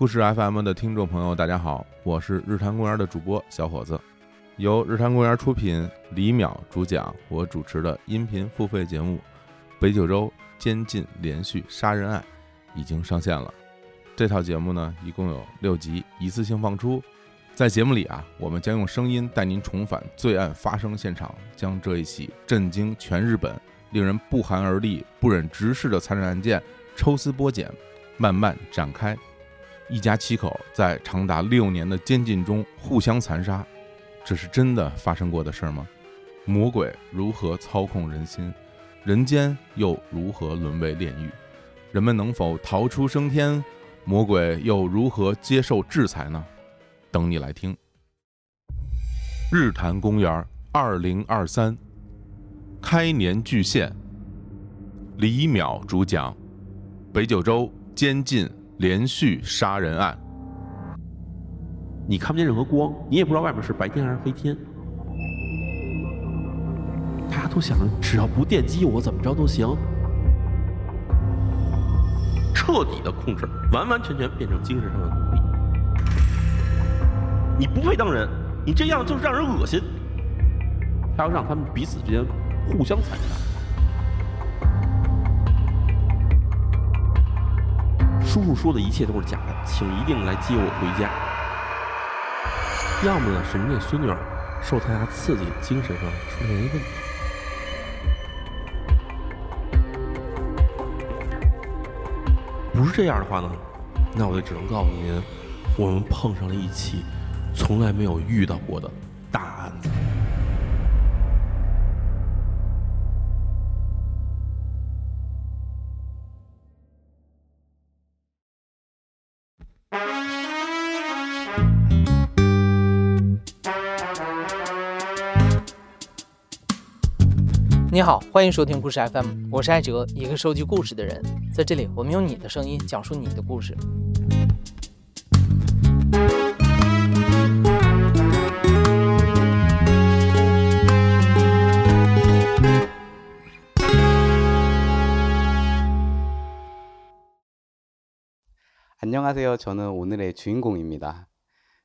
故事 FM 的听众朋友，大家好，我是日坛公园的主播小伙子，由日坛公园出品，李淼主讲，我主持的音频付费节目《北九州监禁连续杀人案》已经上线了。这套节目呢，一共有六集，一次性放出。在节目里啊，我们将用声音带您重返罪案发生现场，将这一起震惊全日本、令人不寒而栗、不忍直视的残忍案件抽丝剥茧，慢慢展开。一家七口在长达六年的监禁中互相残杀，这是真的发生过的事儿吗？魔鬼如何操控人心？人间又如何沦为炼狱？人们能否逃出升天？魔鬼又如何接受制裁呢？等你来听。日坛公园二零二三开年巨献，李淼主讲，北九州监禁。连续杀人案，你看不见任何光，你也不知道外面是白天还是黑天。大家都想着，只要不电击我，怎么着都行。彻底的控制，完完全全变成精神上的奴隶。你不配当人，你这样就是让人恶心。他要让他们彼此之间互相残杀。叔叔说的一切都是假的，请一定来接我回家。要么呢是您这孙女儿受他家刺激，精神上出现一问题。不是这样的话呢，那我就只能告诉您，我们碰上了一起从来没有遇到过的大案子。好，欢迎收听故事 FM，我是艾哲，一个收集故事的人。在这里，我们用你的声音讲述你的故事。안녕하세요저는오늘의주인공입니다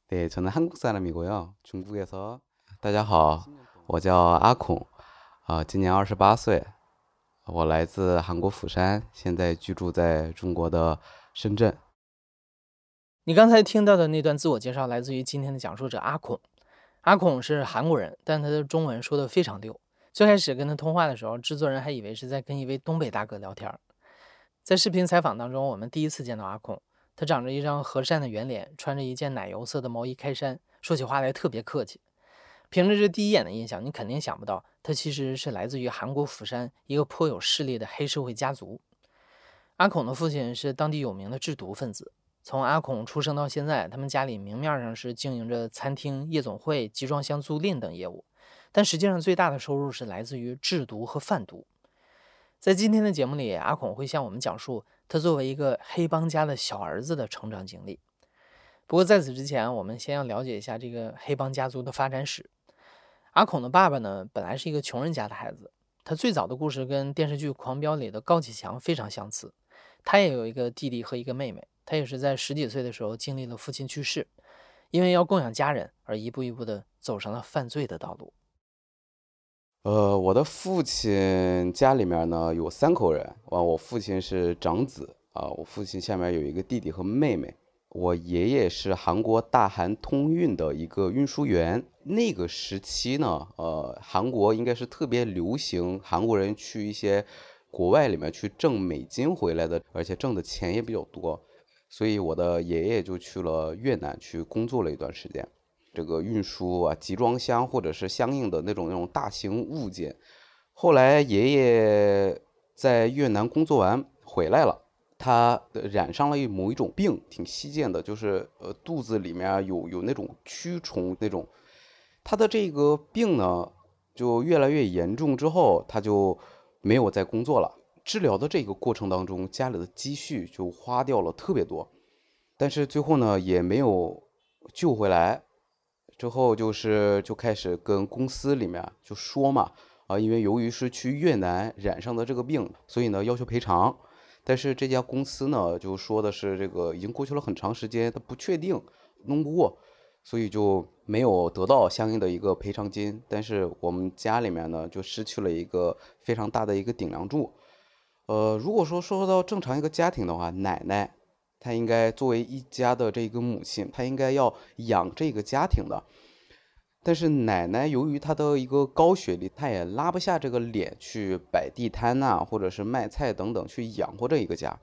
네， 저는한국사람이고요중국에서大家好，我叫阿孔。 啊，今年二十八岁，我来自韩国釜山，现在居住在中国的深圳。你刚才听到的那段自我介绍来自于今天的讲述者阿孔。阿孔是韩国人，但他的中文说的非常溜。最开始跟他通话的时候，制作人还以为是在跟一位东北大哥聊天。在视频采访当中，我们第一次见到阿孔，他长着一张和善的圆脸，穿着一件奶油色的毛衣开衫，说起话来特别客气。凭着这第一眼的印象，你肯定想不到他其实是来自于韩国釜山一个颇有势力的黑社会家族。阿孔的父亲是当地有名的制毒分子，从阿孔出生到现在，他们家里明面上是经营着餐厅、夜总会、集装箱租赁等业务，但实际上最大的收入是来自于制毒和贩毒。在今天的节目里，阿孔会向我们讲述他作为一个黑帮家的小儿子的成长经历。不过在此之前，我们先要了解一下这个黑帮家族的发展史。阿孔的爸爸呢，本来是一个穷人家的孩子。他最早的故事跟电视剧《狂飙》里的高启强非常相似。他也有一个弟弟和一个妹妹。他也是在十几岁的时候经历了父亲去世，因为要供养家人而一步一步的走上了犯罪的道路。呃，我的父亲家里面呢有三口人，啊，我父亲是长子啊，我父亲下面有一个弟弟和妹妹。我爷爷是韩国大韩通运的一个运输员。那个时期呢，呃，韩国应该是特别流行韩国人去一些国外里面去挣美金回来的，而且挣的钱也比较多。所以我的爷爷就去了越南去工作了一段时间，这个运输啊，集装箱或者是相应的那种那种大型物件。后来爷爷在越南工作完回来了。他染上了一某一种病，挺稀见的，就是呃肚子里面有有那种蛆虫那种。他的这个病呢，就越来越严重，之后他就没有再工作了。治疗的这个过程当中，家里的积蓄就花掉了特别多，但是最后呢也没有救回来。之后就是就开始跟公司里面就说嘛，啊，因为由于是去越南染上的这个病，所以呢要求赔偿。但是这家公司呢，就说的是这个已经过去了很长时间，他不确定弄不过，所以就没有得到相应的一个赔偿金。但是我们家里面呢，就失去了一个非常大的一个顶梁柱。呃，如果说说到正常一个家庭的话，奶奶她应该作为一家的这个母亲，她应该要养这个家庭的。但是奶奶由于她的一个高学历，她也拉不下这个脸去摆地摊呐，或者是卖菜等等去养活这一个家。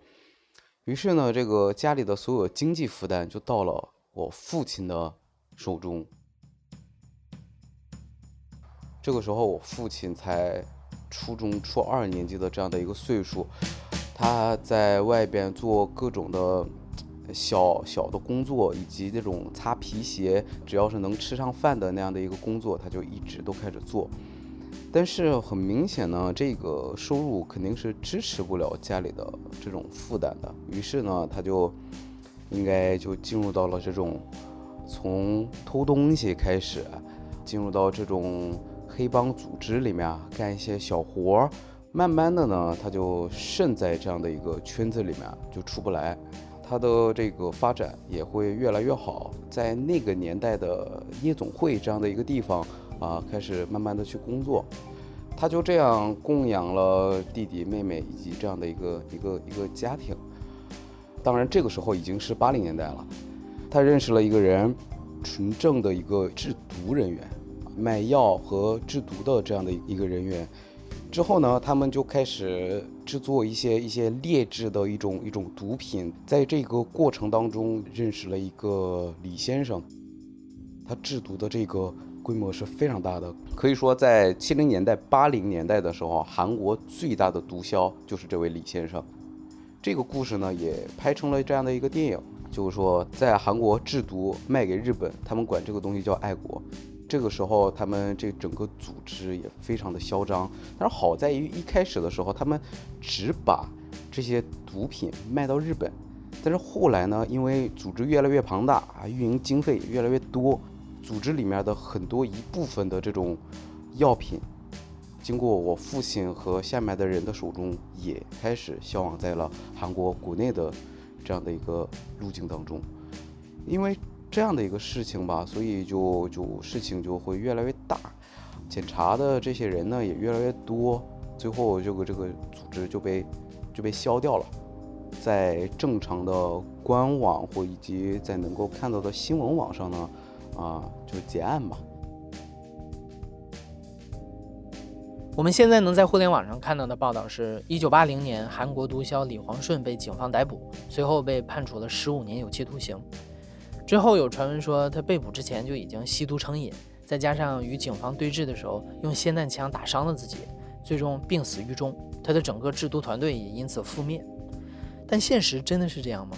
于是呢，这个家里的所有经济负担就到了我父亲的手中。这个时候，我父亲才初中初二年级的这样的一个岁数，他在外边做各种的。小小的工作以及那种擦皮鞋，只要是能吃上饭的那样的一个工作，他就一直都开始做。但是很明显呢，这个收入肯定是支持不了家里的这种负担的。于是呢，他就应该就进入到了这种从偷东西开始，进入到这种黑帮组织里面干一些小活儿。慢慢的呢，他就渗在这样的一个圈子里面，就出不来。他的这个发展也会越来越好，在那个年代的夜总会这样的一个地方啊，开始慢慢的去工作，他就这样供养了弟弟妹妹以及这样的一个一个一个家庭。当然，这个时候已经是八零年代了，他认识了一个人，纯正的一个制毒人员，卖药和制毒的这样的一个人员。之后呢，他们就开始制作一些一些劣质的一种一种毒品。在这个过程当中，认识了一个李先生，他制毒的这个规模是非常大的，可以说在七零年代、八零年代的时候，韩国最大的毒枭就是这位李先生。这个故事呢，也拍成了这样的一个电影，就是说在韩国制毒卖给日本，他们管这个东西叫爱国。这个时候，他们这整个组织也非常的嚣张。但是好在于一开始的时候，他们只把这些毒品卖到日本。但是后来呢，因为组织越来越庞大啊，运营经费越来越多，组织里面的很多一部分的这种药品，经过我父亲和下面的人的手中，也开始销往在了韩国国内的这样的一个路径当中，因为。这样的一个事情吧，所以就就事情就会越来越大，检查的这些人呢也越来越多，最后这个这个组织就被就被消掉了，在正常的官网或以及在能够看到的新闻网上呢，啊，就结案吧。我们现在能在互联网上看到的报道是，一九八零年韩国毒枭李黄顺被警方逮捕，随后被判处了十五年有期徒刑。之后有传闻说，他被捕之前就已经吸毒成瘾，再加上与警方对峙的时候用霰弹枪打伤了自己，最终病死狱中。他的整个制毒团队也因此覆灭。但现实真的是这样吗？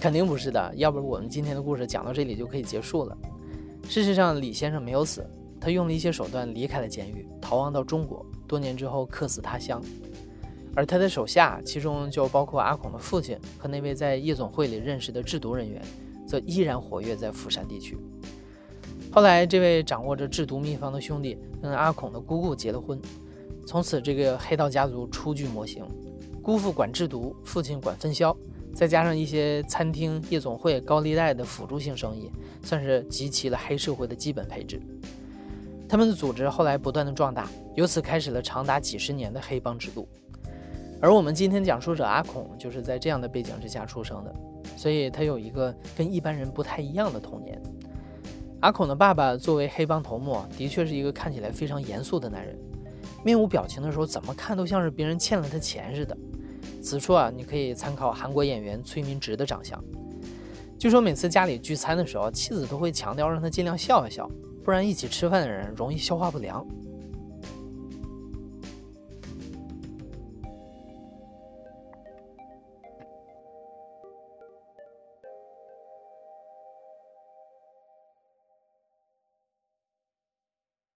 肯定不是的，要不我们今天的故事讲到这里就可以结束了。事实上，李先生没有死，他用了一些手段离开了监狱，逃亡到中国，多年之后客死他乡。而他的手下，其中就包括阿孔的父亲和那位在夜总会里认识的制毒人员。则依然活跃在釜山地区。后来，这位掌握着制毒秘方的兄弟跟阿孔的姑姑结了婚，从此这个黑道家族初具模型。姑父管制毒，父亲管分销，再加上一些餐厅、夜总会、高利贷的辅助性生意，算是集齐了黑社会的基本配置。他们的组织后来不断的壮大，由此开始了长达几十年的黑帮制度。而我们今天讲述者阿孔，就是在这样的背景之下出生的。所以他有一个跟一般人不太一样的童年。阿孔的爸爸作为黑帮头目，的确是一个看起来非常严肃的男人，面无表情的时候，怎么看都像是别人欠了他钱似的。此处啊，你可以参考韩国演员崔民植的长相。据说每次家里聚餐的时候，妻子都会强调让他尽量笑一笑，不然一起吃饭的人容易消化不良。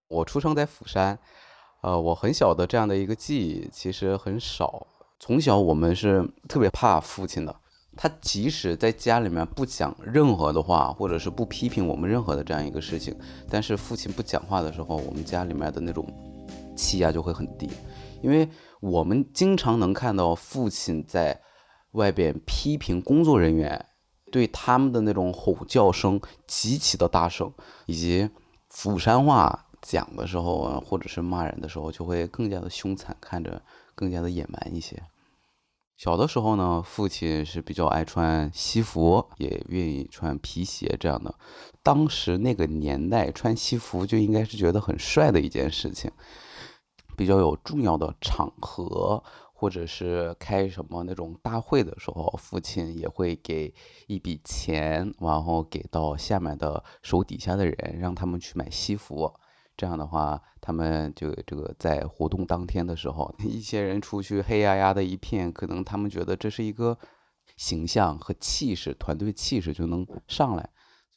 我出生在釜山，呃，我很小的这样的一个记忆其实很少。从小我们是特别怕父亲的，他即使在家里面不讲任何的话，或者是不批评我们任何的这样一个事情，但是父亲不讲话的时候，我们家里面的那种气压就会很低，因为我们经常能看到父亲在外边批评工作人员，对他们的那种吼叫声极其的大声，以及釜山话讲的时候啊，或者是骂人的时候，就会更加的凶残，看着更加的野蛮一些。小的时候呢，父亲是比较爱穿西服，也愿意穿皮鞋这样的。当时那个年代，穿西服就应该是觉得很帅的一件事情。比较有重要的场合，或者是开什么那种大会的时候，父亲也会给一笔钱，然后给到下面的手底下的人，让他们去买西服。这样的话，他们就这个在活动当天的时候，一些人出去黑压压的一片，可能他们觉得这是一个形象和气势，团队气势就能上来。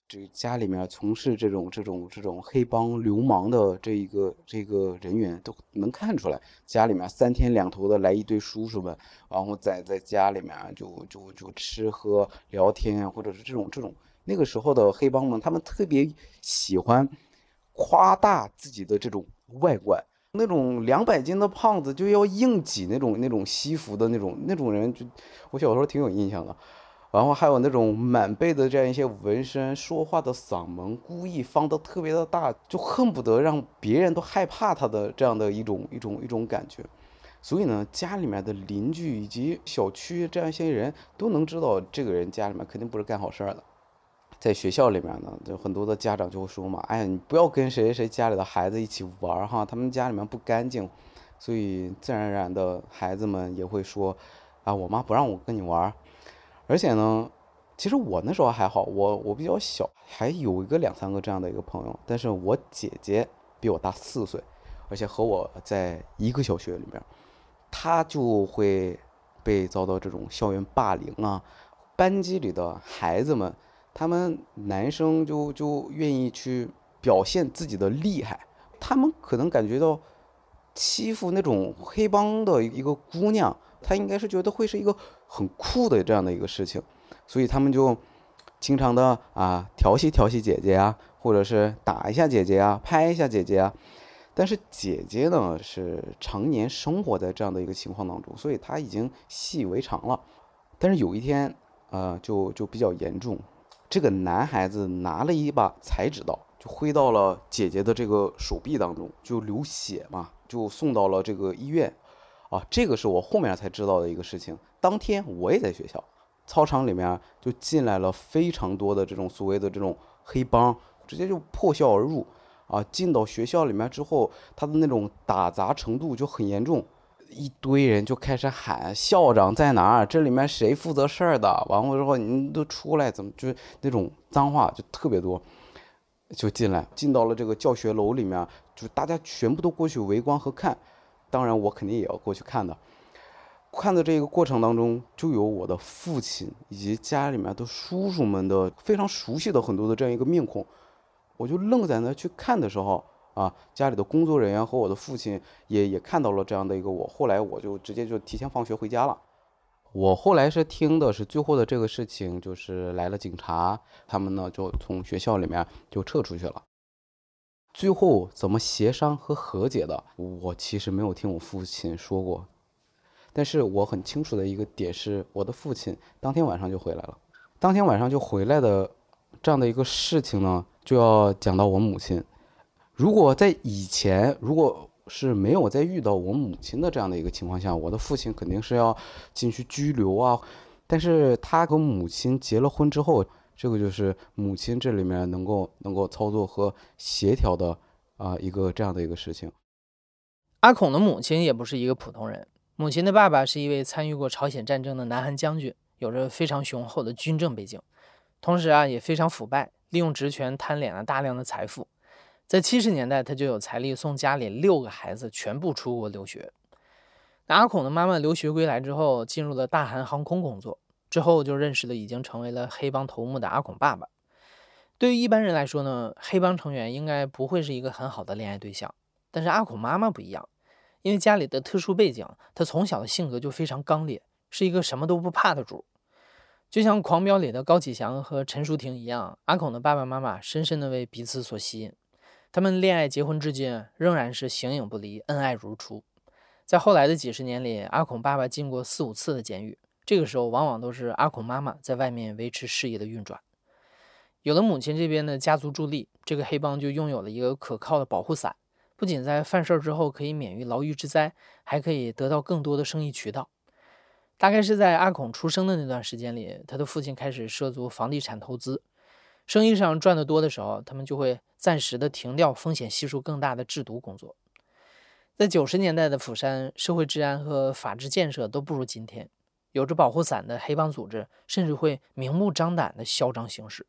这家里面从事这种这种这种黑帮流氓的这一个这个人员都能看出来，家里面三天两头的来一堆叔叔们，然后在在家里面就就就吃喝聊天，或者是这种这种那个时候的黑帮们，他们特别喜欢。夸大自己的这种外观，那种两百斤的胖子就要硬挤那种那种西服的那种那种人，就我小时候挺有印象的。然后还有那种满背的这样一些纹身，说话的嗓门故意放的特别的大，就恨不得让别人都害怕他的这样的一种一种一种感觉。所以呢，家里面的邻居以及小区这样一些人都能知道，这个人家里面肯定不是干好事儿的。在学校里面呢，就很多的家长就会说嘛，哎呀，你不要跟谁谁家里的孩子一起玩哈，他们家里面不干净，所以自然而然的孩子们也会说，啊，我妈不让我跟你玩，而且呢，其实我那时候还好，我我比较小，还有一个两三个这样的一个朋友，但是我姐姐比我大四岁，而且和我在一个小学里面，她就会被遭到这种校园霸凌啊，班级里的孩子们。他们男生就就愿意去表现自己的厉害，他们可能感觉到欺负那种黑帮的一个姑娘，他应该是觉得会是一个很酷的这样的一个事情，所以他们就经常的啊调戏调戏姐姐啊，或者是打一下姐姐啊，拍一下姐姐啊。但是姐姐呢是常年生活在这样的一个情况当中，所以她已经习以为常了。但是有一天，呃，就就比较严重。这个男孩子拿了一把裁纸刀，就挥到了姐姐的这个手臂当中，就流血嘛，就送到了这个医院。啊，这个是我后面才知道的一个事情。当天我也在学校，操场里面就进来了非常多的这种所谓的这种黑帮，直接就破校而入。啊，进到学校里面之后，他的那种打砸程度就很严重。一堆人就开始喊校长在哪儿？这里面谁负责事儿的？完了之后，您都出来，怎么就那种脏话就特别多，就进来，进到了这个教学楼里面，就大家全部都过去围观和看。当然，我肯定也要过去看的。看的这个过程当中，就有我的父亲以及家里面的叔叔们的非常熟悉的很多的这样一个面孔，我就愣在那去看的时候。啊，家里的工作人员和我的父亲也也看到了这样的一个我，后来我就直接就提前放学回家了。我后来是听的是最后的这个事情，就是来了警察，他们呢就从学校里面就撤出去了。最后怎么协商和和解的，我其实没有听我父亲说过。但是我很清楚的一个点是，我的父亲当天晚上就回来了。当天晚上就回来的这样的一个事情呢，就要讲到我母亲。如果在以前，如果是没有再遇到我母亲的这样的一个情况下，我的父亲肯定是要进去拘留啊。但是他和母亲结了婚之后，这个就是母亲这里面能够能够操作和协调的啊一个这样的一个事情。阿孔的母亲也不是一个普通人，母亲的爸爸是一位参与过朝鲜战争的南韩将军，有着非常雄厚的军政背景，同时啊也非常腐败，利用职权贪敛了大量的财富。在七十年代，他就有财力送家里六个孩子全部出国留学。那阿孔的妈妈留学归来之后，进入了大韩航空工作，之后就认识了已经成为了黑帮头目的阿孔爸爸。对于一般人来说呢，黑帮成员应该不会是一个很好的恋爱对象。但是阿孔妈妈不一样，因为家里的特殊背景，她从小的性格就非常刚烈，是一个什么都不怕的主。就像《狂飙》里的高启祥和陈淑婷一样，阿孔的爸爸妈妈深深的为彼此所吸引。他们恋爱结婚至今，仍然是形影不离，恩爱如初。在后来的几十年里，阿孔爸爸进过四五次的监狱，这个时候往往都是阿孔妈妈在外面维持事业的运转。有了母亲这边的家族助力，这个黑帮就拥有了一个可靠的保护伞，不仅在犯事之后可以免于牢狱之灾，还可以得到更多的生意渠道。大概是在阿孔出生的那段时间里，他的父亲开始涉足房地产投资，生意上赚得多的时候，他们就会暂时的停掉风险系数更大的制毒工作。在九十年代的釜山，社会治安和法治建设都不如今天，有着保护伞的黑帮组织甚至会明目张胆的嚣张行事。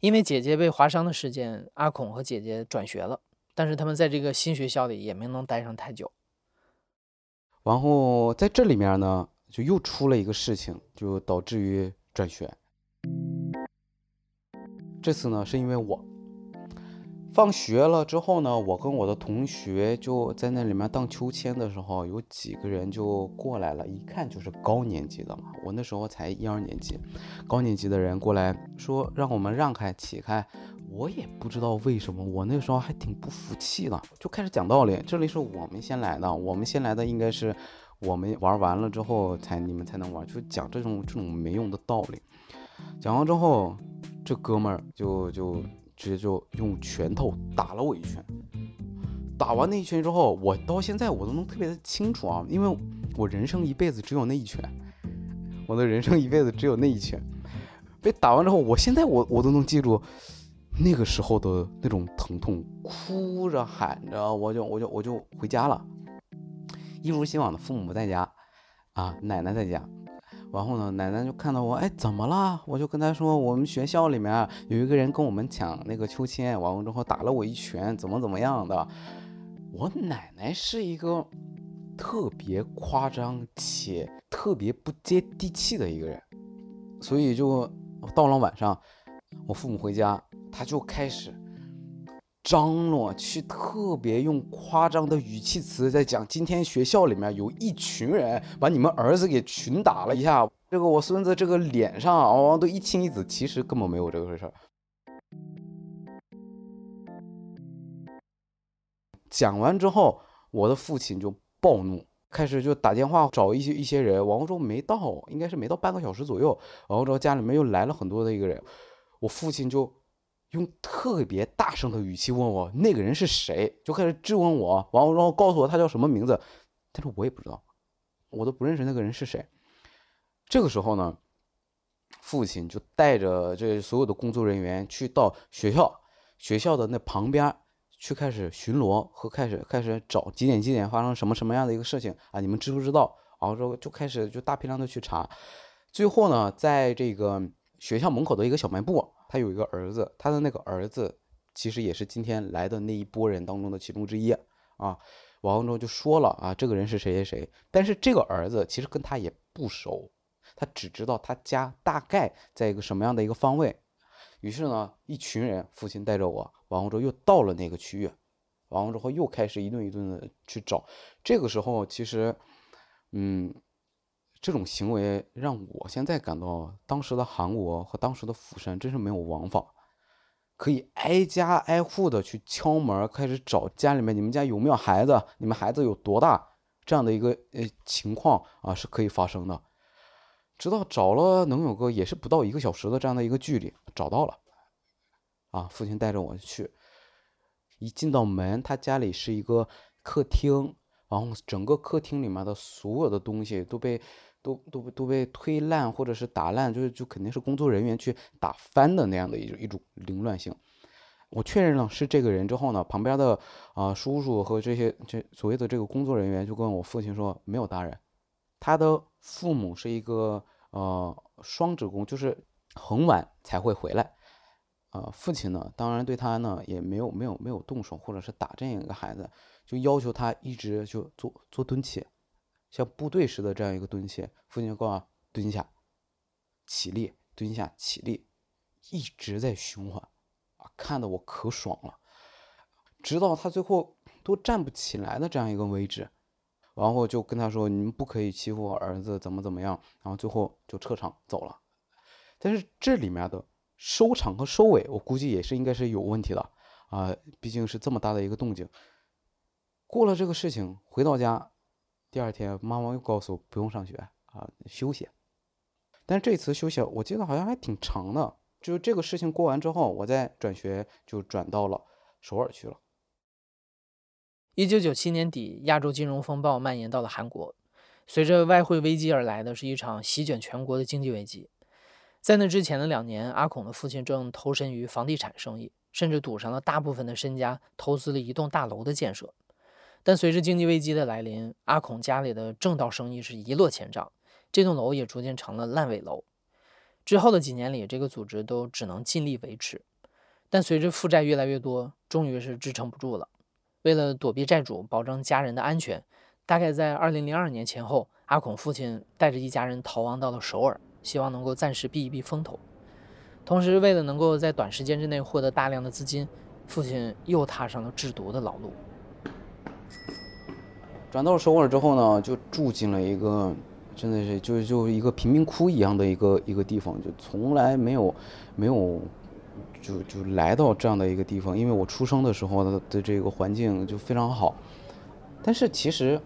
因为姐姐被划伤的事件，阿孔和姐姐转学了，但是他们在这个新学校里也没能待上太久。然后在这里面呢，就又出了一个事情，就导致于转学。这次呢，是因为我放学了之后呢，我跟我的同学就在那里面荡秋千的时候，有几个人就过来了，一看就是高年级的嘛。我那时候才一二年级，高年级的人过来说让我们让开、起开。我也不知道为什么，我那时候还挺不服气的，就开始讲道理。这里是我们先来的，我们先来的应该是我们玩完了之后才你们才能玩，就讲这种这种没用的道理。讲完之后，这哥们儿就就直接就用拳头打了我一拳。打完那一拳之后，我到现在我都能特别的清楚啊，因为我人生一辈子只有那一拳，我的人生一辈子只有那一拳。被打完之后，我现在我我都能记住。那个时候的那种疼痛，哭着喊着，我就我就我就回家了。一如既往的，父母不在家，啊，奶奶在家。然后呢，奶奶就看到我，哎，怎么了？我就跟她说，我们学校里面有一个人跟我们抢那个秋千，完了之后打了我一拳，怎么怎么样的。我奶奶是一个特别夸张且特别不接地气的一个人，所以就到了晚上，我父母回家。他就开始张罗去，特别用夸张的语气词在讲，今天学校里面有一群人把你们儿子给群打了一下，这个我孙子这个脸上哦都一青一紫，其实根本没有这个事儿。讲完之后，我的父亲就暴怒，开始就打电话找一些一些人，王后没到，应该是没到半个小时左右，然后之后家里面又来了很多的一个人，我父亲就。用特别大声的语气问我那个人是谁，就开始质问我，完了然后告诉我他叫什么名字，但是我也不知道，我都不认识那个人是谁。这个时候呢，父亲就带着这所有的工作人员去到学校，学校的那旁边去开始巡逻和开始开始找几点几点发生什么什么样的一个事情啊？你们知不知道？然后说就开始就大批量的去查，最后呢，在这个学校门口的一个小卖部。他有一个儿子，他的那个儿子其实也是今天来的那一波人当中的其中之一啊。王后之后就说了啊，这个人是谁谁谁，但是这个儿子其实跟他也不熟，他只知道他家大概在一个什么样的一个方位。于是呢，一群人，父亲带着我，王后之后又到了那个区域，完了之后又开始一顿一顿的去找。这个时候其实，嗯。这种行为让我现在感到，当时的韩国和当时的釜山真是没有王法，可以挨家挨户的去敲门，开始找家里面，你们家有没有孩子？你们孩子有多大？这样的一个呃情况啊是可以发生的。直到找了能有个也是不到一个小时的这样的一个距离，找到了，啊，父亲带着我去，一进到门，他家里是一个客厅，然后整个客厅里面的所有的东西都被。都都都被推烂或者是打烂，就是就肯定是工作人员去打翻的那样的一种一种凌乱性。我确认了是这个人之后呢，旁边的啊叔叔和这些这所谓的这个工作人员就跟我父亲说没有大人，他的父母是一个呃双职工，就是很晚才会回来。呃，父亲呢，当然对他呢也没有没有没有动手或者是打这样一个孩子，就要求他一直就做做蹲起。像部队似的这样一个蹲起，父亲就告诉蹲下，起立，蹲下，起立，一直在循环，啊，看得我可爽了。直到他最后都站不起来的这样一个位置，然后就跟他说：“你们不可以欺负我儿子，怎么怎么样。”然后最后就撤场走了。但是这里面的收场和收尾，我估计也是应该是有问题的啊，毕竟是这么大的一个动静。过了这个事情，回到家。第二天妈妈又告诉我不用上学啊，休息。但这次休息我记得好像还挺长的，就这个事情过完之后，我再转学就转到了首尔去了。一九九七年底，亚洲金融风暴蔓延到了韩国，随着外汇危机而来的是一场席卷全国的经济危机。在那之前的两年，阿孔的父亲正投身于房地产生意，甚至赌上了大部分的身家，投资了一栋大楼的建设。但随着经济危机的来临，阿孔家里的正道生意是一落千丈，这栋楼也逐渐成了烂尾楼。之后的几年里，这个组织都只能尽力维持。但随着负债越来越多，终于是支撑不住了。为了躲避债主，保证家人的安全，大概在2002年前后，阿孔父亲带着一家人逃亡到了首尔。希望能够暂时避一避风头，同时为了能够在短时间之内获得大量的资金，父亲又踏上了制毒的老路。转到首尔之后呢，就住进了一个真的是就就一个贫民窟一样的一个一个地方，就从来没有没有就就来到这样的一个地方，因为我出生的时候的的这个环境就非常好，但是其实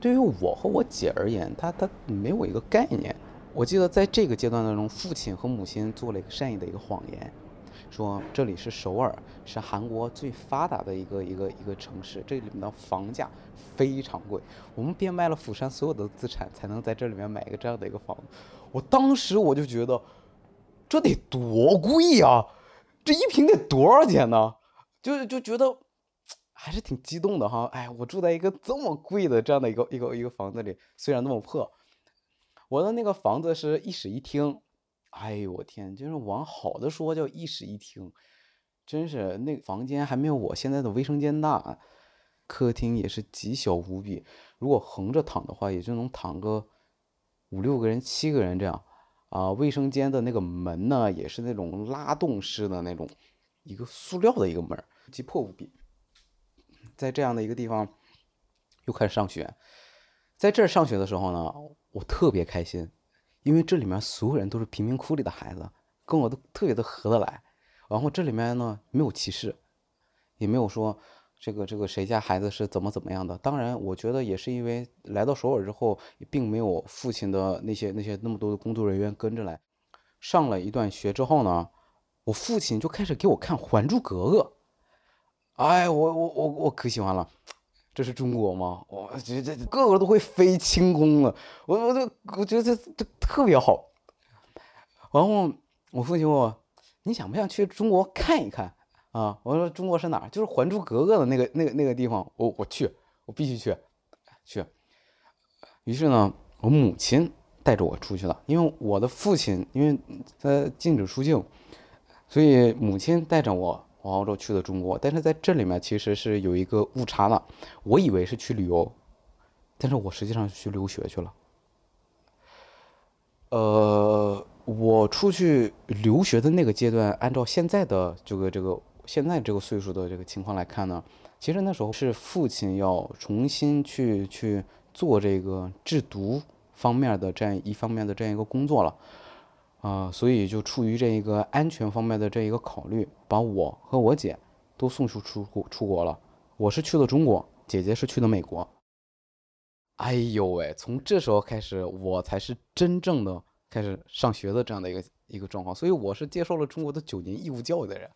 对于我和我姐而言，他他没有一个概念。我记得在这个阶段当中，父亲和母亲做了一个善意的一个谎言，说这里是首尔，是韩国最发达的一个一个一个城市，这里面的房价非常贵，我们变卖了釜山所有的资产，才能在这里面买一个这样的一个房子。我当时我就觉得，这得多贵呀，这一平得多少钱呢？就就觉得还是挺激动的哈。哎，我住在一个这么贵的这样的一个一个一个房子里，虽然那么破。我的那个房子是一室一厅，哎呦我天，就是往好的说叫一室一厅，真是那房间还没有我现在的卫生间大，客厅也是极小无比，如果横着躺的话，也就能躺个五六个人、七个人这样，啊，卫生间的那个门呢，也是那种拉动式的那种，一个塑料的一个门，极破无比，在这样的一个地方又开始上学，在这儿上学的时候呢。我特别开心，因为这里面所有人都是贫民窟里的孩子，跟我都特别的合得来。然后这里面呢没有歧视，也没有说这个这个谁家孩子是怎么怎么样的。当然，我觉得也是因为来到首尔之后，并没有父亲的那些那些那么多的工作人员跟着来。上了一段学之后呢，我父亲就开始给我看《还珠格格》，哎，我我我我可喜欢了。这是中国吗？我觉得这个个都会飞轻功了，我我这我觉得这这特别好。然后我父亲问我：“你想不想去中国看一看啊？”我说：“中国是哪儿？就是《还珠格格》的那个那个那个地方。”我我去，我必须去去。于是呢，我母亲带着我出去了，因为我的父亲因为他禁止出境，所以母亲带着我。往澳洲去的中国，但是在这里面其实是有一个误差的，我以为是去旅游，但是我实际上去留学去了。呃，我出去留学的那个阶段，按照现在的这个这个现在这个岁数的这个情况来看呢，其实那时候是父亲要重新去去做这个制毒方面的这样一方面的这样一个工作了。啊，所以就出于这一个安全方面的这一个考虑，把我和我姐都送出出国出国了。我是去了中国，姐姐是去的美国。哎呦喂，从这时候开始，我才是真正的开始上学的这样的一个一个状况。所以我是接受了中国的九年义务教育的人，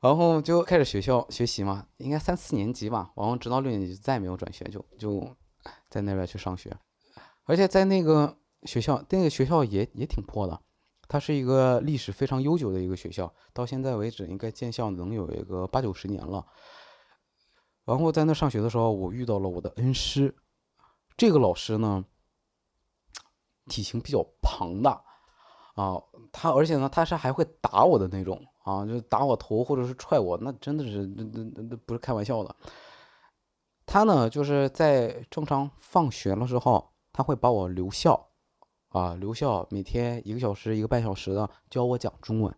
然后就开始学校学习嘛，应该三四年级吧，然后直到六年级再也没有转学，就就在那边去上学，而且在那个。学校那个学校也也挺破的，它是一个历史非常悠久的一个学校，到现在为止应该建校能有一个八九十年了。然后在那上学的时候，我遇到了我的恩师，这个老师呢，体型比较庞大啊，他而且呢他是还会打我的那种啊，就打我头或者是踹我，那真的是那那那不是开玩笑的。他呢就是在正常放学的时候，他会把我留校。啊，留校每天一个小时、一个半小时的教我讲中文，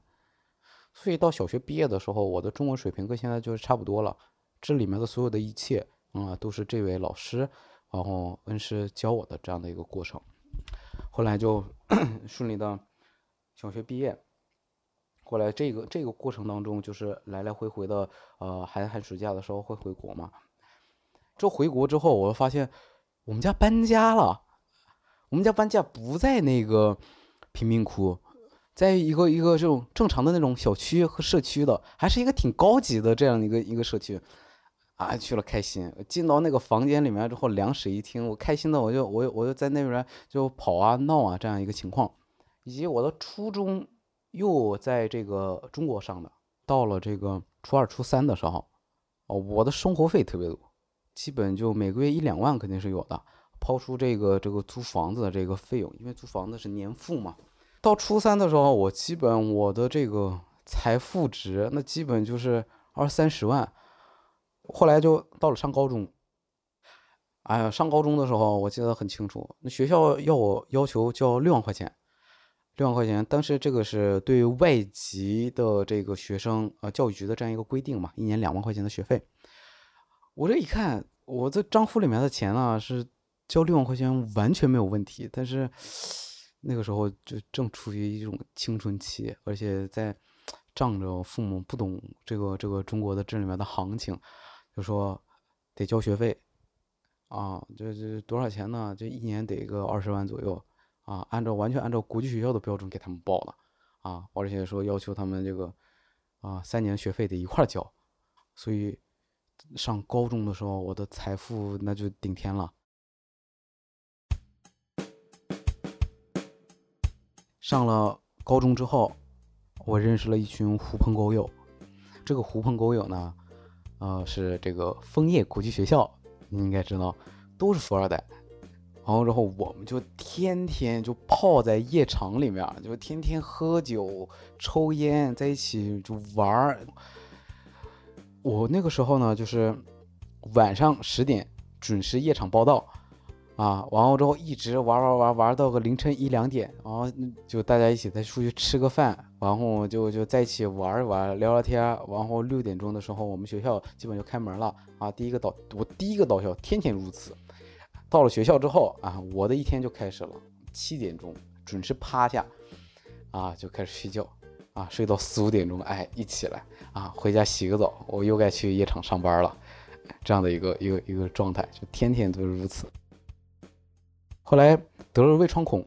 所以到小学毕业的时候，我的中文水平跟现在就是差不多了。这里面的所有的一切，啊，都是这位老师，然后恩师教我的这样的一个过程。后来就 顺利的小学毕业。后来这个这个过程当中，就是来来回回的，呃，寒寒暑假的时候会回国嘛。这回国之后，我发现我们家搬家了，我们家搬家不在那个贫民窟，在一个一个这种正常的那种小区和社区的，还是一个挺高级的这样一个一个社区。啊，去了开心，进到那个房间里面之后，两室一厅，我开心的我就我我就在那边就跑啊闹啊这样一个情况，以及我的初中又在这个中国上的，到了这个初二初三的时候，哦，我的生活费特别多，基本就每个月一两万肯定是有的，抛出这个这个租房子的这个费用，因为租房子是年付嘛。到初三的时候，我基本我的这个财富值那基本就是二三十万。后来就到了上高中，哎呀，上高中的时候我记得很清楚，那学校要我要求交六万块钱，六万块钱。当时这个是对外籍的这个学生，呃，教育局的这样一个规定嘛，一年两万块钱的学费。我这一看，我这账户里面的钱呢是交六万块钱完全没有问题，但是那个时候就正处于一种青春期，而且在仗着父母不懂这个这个中国的这里面的行情。就说得交学费啊，这这多少钱呢？这一年得个二十万左右啊，按照完全按照国际学校的标准给他们报了啊，而且说要求他们这个啊三年学费得一块交，所以上高中的时候我的财富那就顶天了。上了高中之后，我认识了一群狐朋狗友，这个狐朋狗友呢。呃，是这个枫叶国际学校，你应该知道，都是富二代。然后之后，我们就天天就泡在夜场里面，就天天喝酒、抽烟，在一起就玩儿。我那个时候呢，就是晚上十点准时夜场报到。啊，完了之后一直玩玩玩玩到个凌晨一两点，然后就大家一起再出去吃个饭，然后就就在一起玩一玩聊聊天，然后六点钟的时候我们学校基本就开门了啊。第一个到我第一个到校，天天如此。到了学校之后啊，我的一天就开始了，七点钟准时趴下，啊就开始睡觉，啊睡到四五点钟，哎一起来啊回家洗个澡，我又该去夜场上班了，这样的一个一个一个状态，就天天都是如此。后来得了胃穿孔，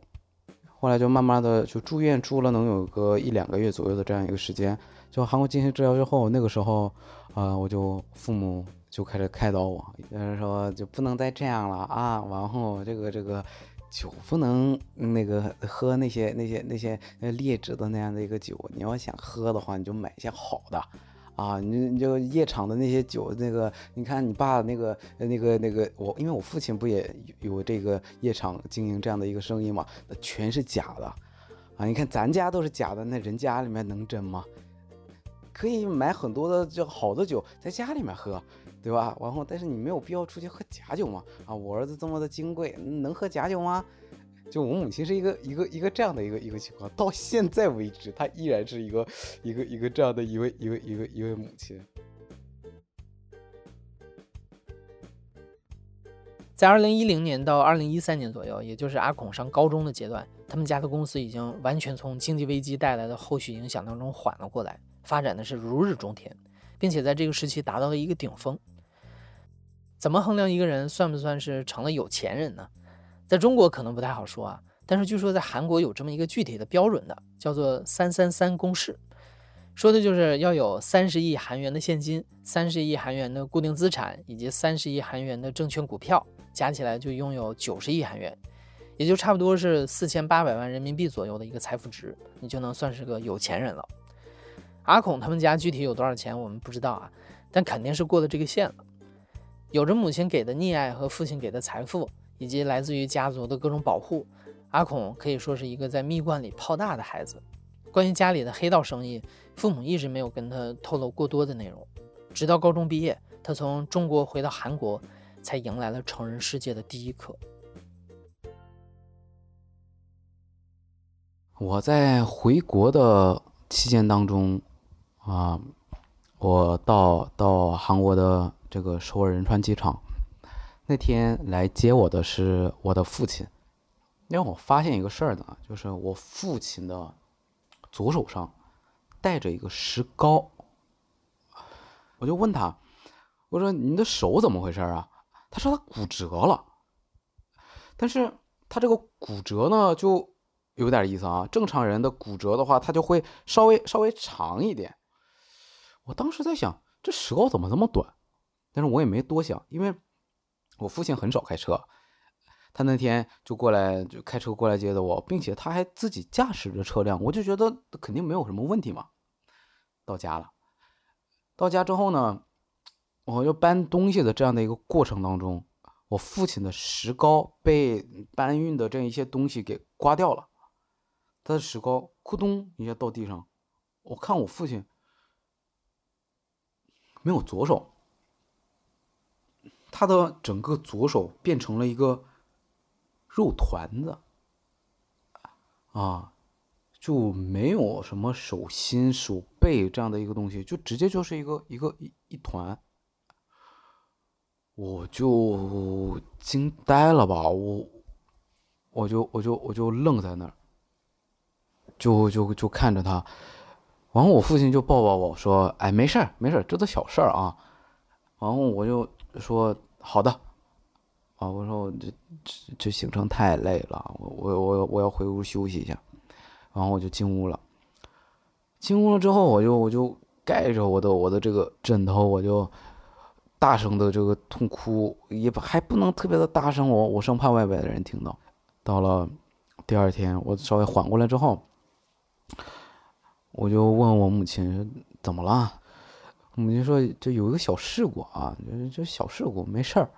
后来就慢慢的就住院住了能有个一两个月左右的这样一个时间，就韩国进行治疗之后，那个时候，啊，我就父母就开始开导我，就是说就不能再这样了啊，然后这个这个酒不能那个喝那些那些那些劣质的那样的一个酒，你要想喝的话，你就买一些好的。啊，你你就夜场的那些酒，那个你看你爸那个那个那个我，因为我父亲不也有这个夜场经营这样的一个生意嘛，那全是假的，啊，你看咱家都是假的，那人家里面能真吗？可以买很多的这好的酒在家里面喝，对吧？然后但是你没有必要出去喝假酒嘛，啊，我儿子这么的金贵，能喝假酒吗？就我母亲是一个一个一个这样的一个一个情况，到现在为止，她依然是一个一个一个这样的一位一位一位一位母亲。在二零一零年到二零一三年左右，也就是阿孔上高中的阶段，他们家的公司已经完全从经济危机带来的后续影响当中缓了过来，发展的是如日中天，并且在这个时期达到了一个顶峰。怎么衡量一个人算不算是成了有钱人呢？在中国可能不太好说啊，但是据说在韩国有这么一个具体的标准的，叫做“三三三公式”，说的就是要有三十亿韩元的现金、三十亿韩元的固定资产以及三十亿韩元的证券股票，加起来就拥有九十亿韩元，也就差不多是四千八百万人民币左右的一个财富值，你就能算是个有钱人了。阿孔他们家具体有多少钱我们不知道啊，但肯定是过了这个线了，有着母亲给的溺爱和父亲给的财富。以及来自于家族的各种保护，阿孔可以说是一个在蜜罐里泡大的孩子。关于家里的黑道生意，父母一直没有跟他透露过多的内容。直到高中毕业，他从中国回到韩国，才迎来了成人世界的第一课。我在回国的期间当中，啊，我到到韩国的这个首尔仁川机场。那天来接我的是我的父亲，让我发现一个事儿呢，就是我父亲的左手上戴着一个石膏。我就问他，我说你的手怎么回事啊？他说他骨折了。但是他这个骨折呢，就有点意思啊。正常人的骨折的话，它就会稍微稍微长一点。我当时在想，这石膏怎么这么短？但是我也没多想，因为我父亲很少开车，他那天就过来就开车过来接的我，并且他还自己驾驶着车辆，我就觉得肯定没有什么问题嘛。到家了，到家之后呢，我就搬东西的这样的一个过程当中，我父亲的石膏被搬运的这一些东西给刮掉了，他的石膏咕咚一下到地上，我看我父亲没有左手，他的整个左手变成了一个肉团子，啊。就没有什么手心、手背这样的一个东西，就直接就是一个一个一一团，我就惊呆了吧，我我就我就我就愣在那儿，就就就看着他，然后我父亲就抱抱我说：“哎，没事儿，没事儿，这都小事儿啊。”然后我就说：“好的。”啊，我说我这这这行程太累了，我我我我要回屋休息一下。然后我就进屋了，进屋了之后，我就我就盖着我的我的这个枕头，我就大声的这个痛哭，也还不能特别的大声，我我生怕外边的人听到。到了第二天，我稍微缓过来之后，我就问我母亲怎么了，母亲说就有一个小事故啊，就就小事故，没事儿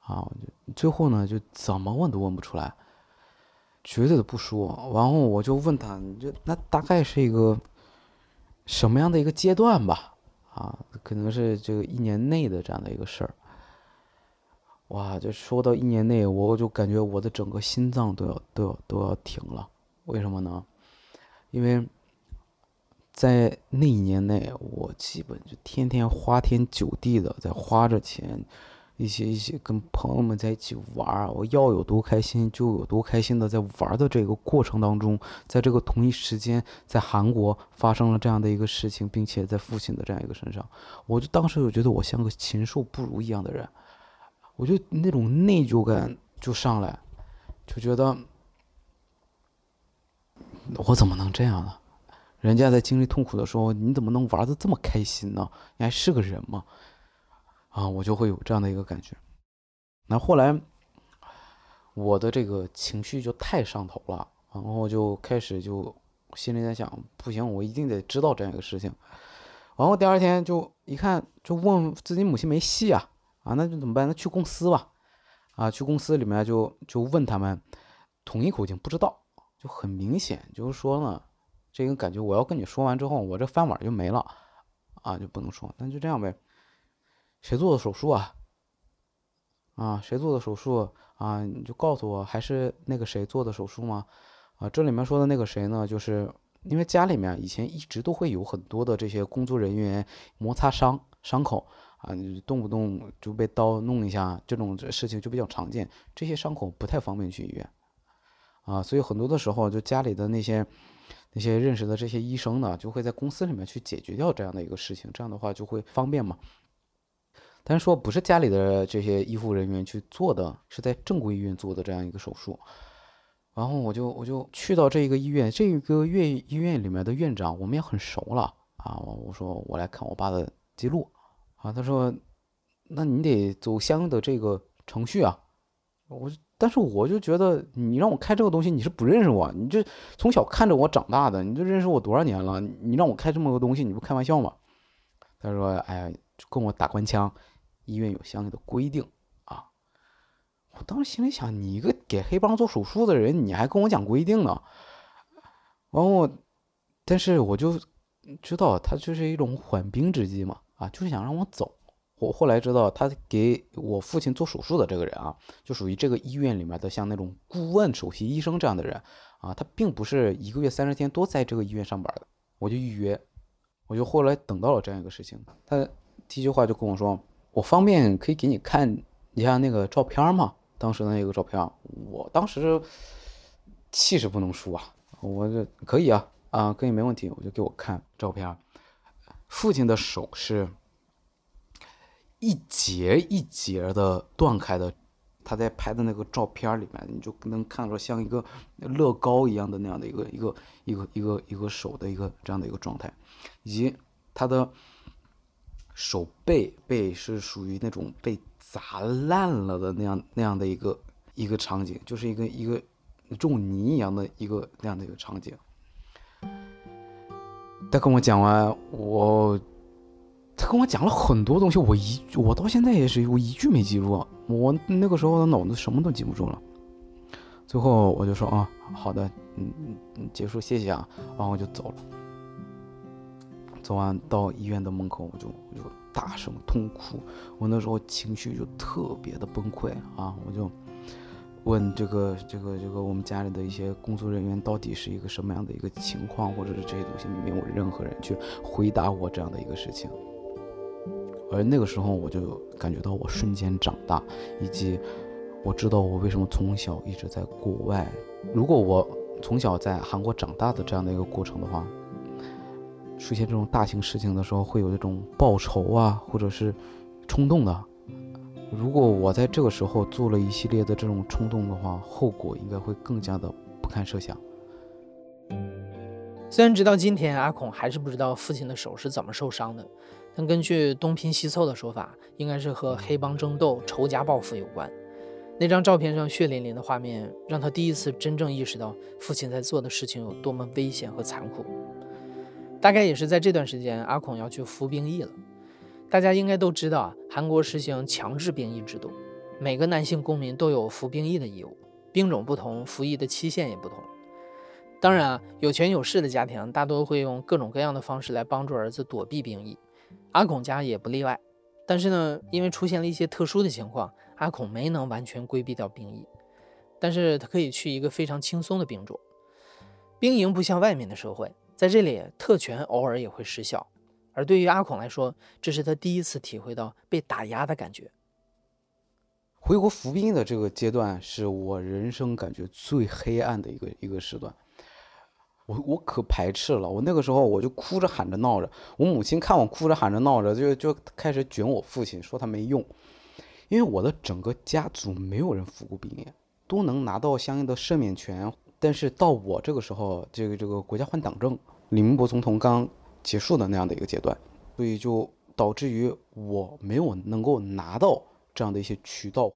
啊。最后呢，就怎么问都问不出来。绝对的不说，然后我就问他，你就那大概是一个什么样的一个阶段吧？啊，可能是这个一年内的这样的一个事儿。哇，就说到一年内，我就感觉我的整个心脏都要都要都要停了。为什么呢？因为在那一年内，我基本就天天花天酒地的在花着钱。一些一些跟朋友们在一起玩儿，我要有多开心就有多开心的，在玩的这个过程当中，在这个同一时间，在韩国发生了这样的一个事情，并且在父亲的这样一个身上，我就当时就觉得我像个禽兽不如一样的人，我就那种内疚感就上来，就觉得我怎么能这样呢？人家在经历痛苦的时候，你怎么能玩的这么开心呢？你还是个人吗？啊，我就会有这样的一个感觉。那后来，我的这个情绪就太上头了，然后就开始就心里在想，不行，我一定得知道这样一个事情。然后第二天就一看，就问自己母亲没戏啊，啊，那就怎么办？那去公司吧，啊，去公司里面就就问他们，统一口径不知道，就很明显就是说呢，这个感觉我要跟你说完之后，我这饭碗就没了，啊，就不能说，那就这样呗。谁做的手术啊？啊，谁做的手术啊？你就告诉我，还是那个谁做的手术吗？啊，这里面说的那个谁呢？就是因为家里面以前一直都会有很多的这些工作人员摩擦伤伤口啊，动不动就被刀弄一下，这种事情就比较常见。这些伤口不太方便去医院啊，所以很多的时候，就家里的那些那些认识的这些医生呢，就会在公司里面去解决掉这样的一个事情，这样的话就会方便嘛。但是说不是家里的这些医护人员去做的，是在正规医院做的这样一个手术，然后我就我就去到这一个医院，这一个院医院里面的院长我们也很熟了啊，我我说我来看我爸的记录。啊，他说那你得走相应的这个程序啊，我但是我就觉得你让我开这个东西你是不认识我，你就从小看着我长大的，你就认识我多少年了，你让我开这么个东西你不开玩笑吗？他说哎呀，就跟我打官腔。医院有相应的规定啊！我当时心里想，你一个给黑帮做手术的人，你还跟我讲规定呢？完我，但是我就知道他就是一种缓兵之计嘛，啊，就是想让我走。我后来知道，他给我父亲做手术的这个人啊，就属于这个医院里面的像那种顾问、首席医生这样的人啊，他并不是一个月三十天都在这个医院上班的。我就预约，我就后来等到了这样一个事情。他第一句话就跟我说。我方便可以给你看一下那个照片吗？当时那个照片，我当时气势不能输啊！我这可以啊啊，可以没问题，我就给我看照片。父亲的手是一节一节的断开的，他在拍的那个照片里面，你就能看到像一个乐高一样的那样的一个一个一个一个一个手的一个这样的一个状态，以及他的手背背是属于那种被砸烂了的那样那样的一个一个场景，就是一个一个种泥一样的一个那样的一个场景。他跟我讲完，我。他跟我讲了很多东西，我一我到现在也是我一句没记住，我那个时候的脑子什么都记不住了。最后我就说啊，好的，嗯嗯，结束，谢谢啊，然后我就走了。走完到医院的门口，我就我就大声痛哭，我那时候情绪就特别的崩溃啊，我就问这个这个这个我们家里的一些工作人员到底是一个什么样的一个情况，或者是这些东西没有任何人去回答我这样的一个事情。而那个时候，我就感觉到我瞬间长大，以及我知道我为什么从小一直在国外。如果我从小在韩国长大的这样的一个过程的话，出现这种大型事情的时候，会有这种报仇啊，或者是冲动的。如果我在这个时候做了一系列的这种冲动的话，后果应该会更加的不堪设想。虽然直到今天，阿孔还是不知道父亲的手是怎么受伤的。但根据东拼西凑的说法，应该是和黑帮争斗、仇家报复有关。那张照片上血淋淋的画面，让他第一次真正意识到父亲在做的事情有多么危险和残酷。大概也是在这段时间，阿孔要去服兵役了。大家应该都知道啊，韩国实行强制兵役制度，每个男性公民都有服兵役的义务，兵种不同，服役的期限也不同。当然啊，有权有势的家庭大多会用各种各样的方式来帮助儿子躲避兵役。阿孔家也不例外，但是呢，因为出现了一些特殊的情况，阿孔没能完全规避掉兵役，但是他可以去一个非常轻松的兵种。兵营不像外面的社会，在这里特权偶尔也会失效，而对于阿孔来说，这是他第一次体会到被打压的感觉。回国服兵役的这个阶段，是我人生感觉最黑暗的一个一个时段。我我可排斥了，我那个时候我就哭着喊着闹着，我母亲看我哭着喊着闹着，就就开始卷我父亲，说他没用，因为我的整个家族没有人服过兵役，都能拿到相应的赦免权，但是到我这个时候，这个这个国家换党政，李明博总统刚结束的那样的一个阶段，所以就导致于我没有能够拿到这样的一些渠道。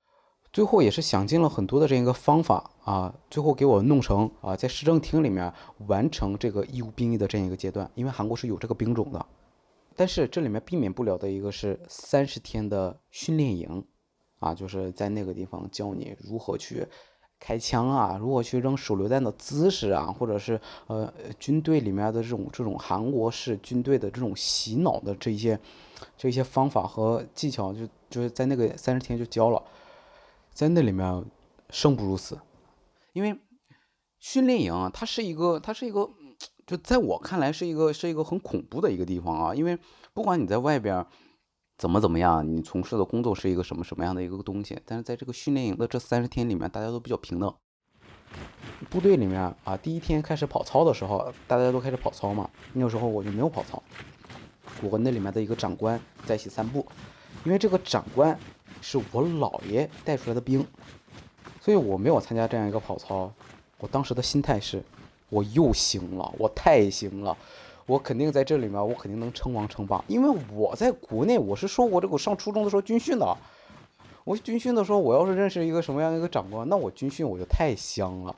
最后也是想尽了很多的这样一个方法啊，最后给我弄成啊，在市政厅里面完成这个义务兵役的这样一个阶段。因为韩国是有这个兵种的，但是这里面避免不了的一个是三十天的训练营，啊，就是在那个地方教你如何去开枪啊，如何去扔手榴弹的姿势啊，或者是呃军队里面的这种这种韩国式军队的这种洗脑的这些这些方法和技巧，就就是在那个三十天就教了。在那里面，生不如死，因为训练营啊它是一个，它是一个，就在我看来是一个，是一个很恐怖的一个地方啊。因为不管你在外边怎么怎么样，你从事的工作是一个什么什么样的一个东西，但是在这个训练营的这三十天里面，大家都比较平等。部队里面啊，第一天开始跑操的时候，大家都开始跑操嘛。那个时候我就没有跑操，我和那里面的一个长官在一起散步，因为这个长官。是我姥爷带出来的兵，所以我没有参加这样一个跑操。我当时的心态是，我又行了，我太行了，我肯定在这里面，我肯定能称王称霸。因为我在国内，我是说过这个，上初中的时候军训的。我军训的时候，我要是认识一个什么样的一个长官，那我军训我就太香了。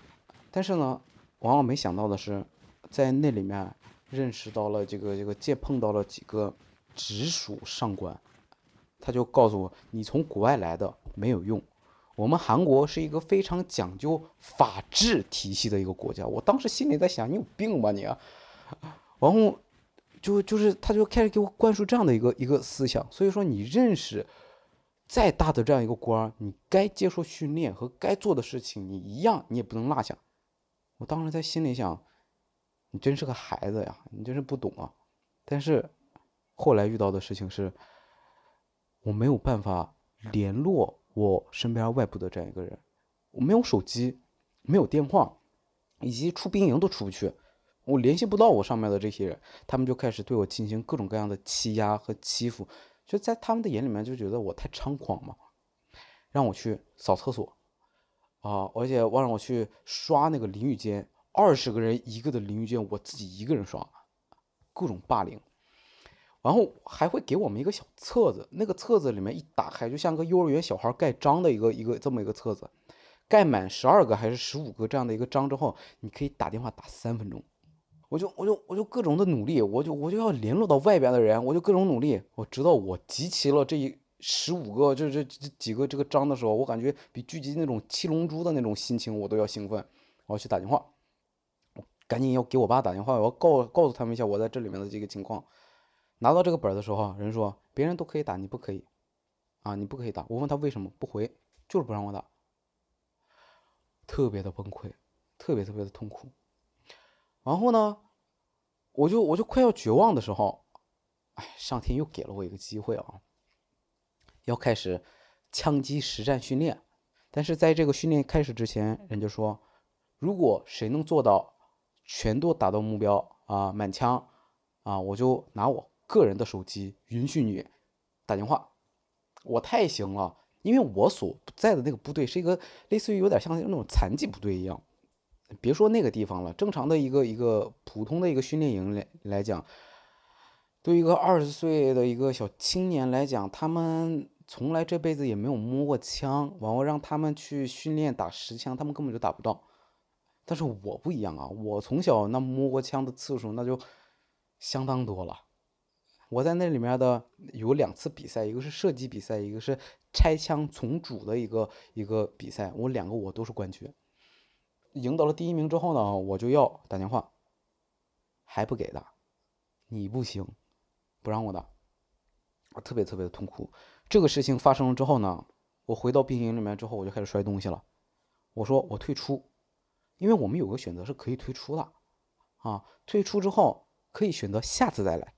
但是呢，往往没想到的是，在那里面认识到了这个这个，见碰到了几个直属上官。他就告诉我，你从国外来的没有用，我们韩国是一个非常讲究法治体系的一个国家。我当时心里在想，你有病吧你？然后就就是他就开始给我灌输这样的一个一个思想。所以说，你认识再大的这样一个官，你该接受训练和该做的事情，你一样你也不能落下。我当时在心里想，你真是个孩子呀，你真是不懂啊。但是后来遇到的事情是。我没有办法联络我身边外部的这样一个人，我没有手机，没有电话，以及出兵营都出不去，我联系不到我上面的这些人，他们就开始对我进行各种各样的欺压和欺负，就在他们的眼里面就觉得我太猖狂嘛。让我去扫厕所，啊，而且我让我去刷那个淋浴间，二十个人一个的淋浴间，我自己一个人刷，各种霸凌。然后还会给我们一个小册子，那个册子里面一打开，就像个幼儿园小孩盖章的一个一个这么一个册子，盖满十二个还是十五个这样的一个章之后，你可以打电话打三分钟。我就我就我就各种的努力，我就我就要联络到外边的人，我就各种努力。我直到我集齐了这一十五个，这这这几个这个章的时候，我感觉比聚集那种七龙珠的那种心情我都要兴奋。我要去打电话，我赶紧要给我爸打电话，我要告告诉他们一下我在这里面的这个情况。拿到这个本的时候，人说别人都可以打，你不可以啊，你不可以打。我问他为什么不回，就是不让我打，特别的崩溃，特别特别的痛苦。然后呢，我就我就快要绝望的时候，哎，上天又给了我一个机会啊，要开始枪击实战训练。但是在这个训练开始之前，人家说，如果谁能做到全都达到目标啊，满枪啊，我就拿我。个人的手机允许你打电话，我太行了，因为我所在的那个部队是一个类似于有点像那种残疾部队一样。别说那个地方了，正常的一个一个普通的一个训练营来来讲，对一个二十岁的一个小青年来讲，他们从来这辈子也没有摸过枪，然后让他们去训练打实枪，他们根本就打不到。但是我不一样啊，我从小那摸过枪的次数那就相当多了。我在那里面的有两次比赛，一个是射击比赛，一个是拆枪重组的一个一个比赛，我两个我都是冠军。赢得了第一名之后呢，我就要打电话，还不给打，你不行，不让我打，我特别特别的痛苦。这个事情发生了之后呢，我回到兵营里面之后，我就开始摔东西了。我说我退出，因为我们有个选择是可以退出的，啊，退出之后可以选择下次再来。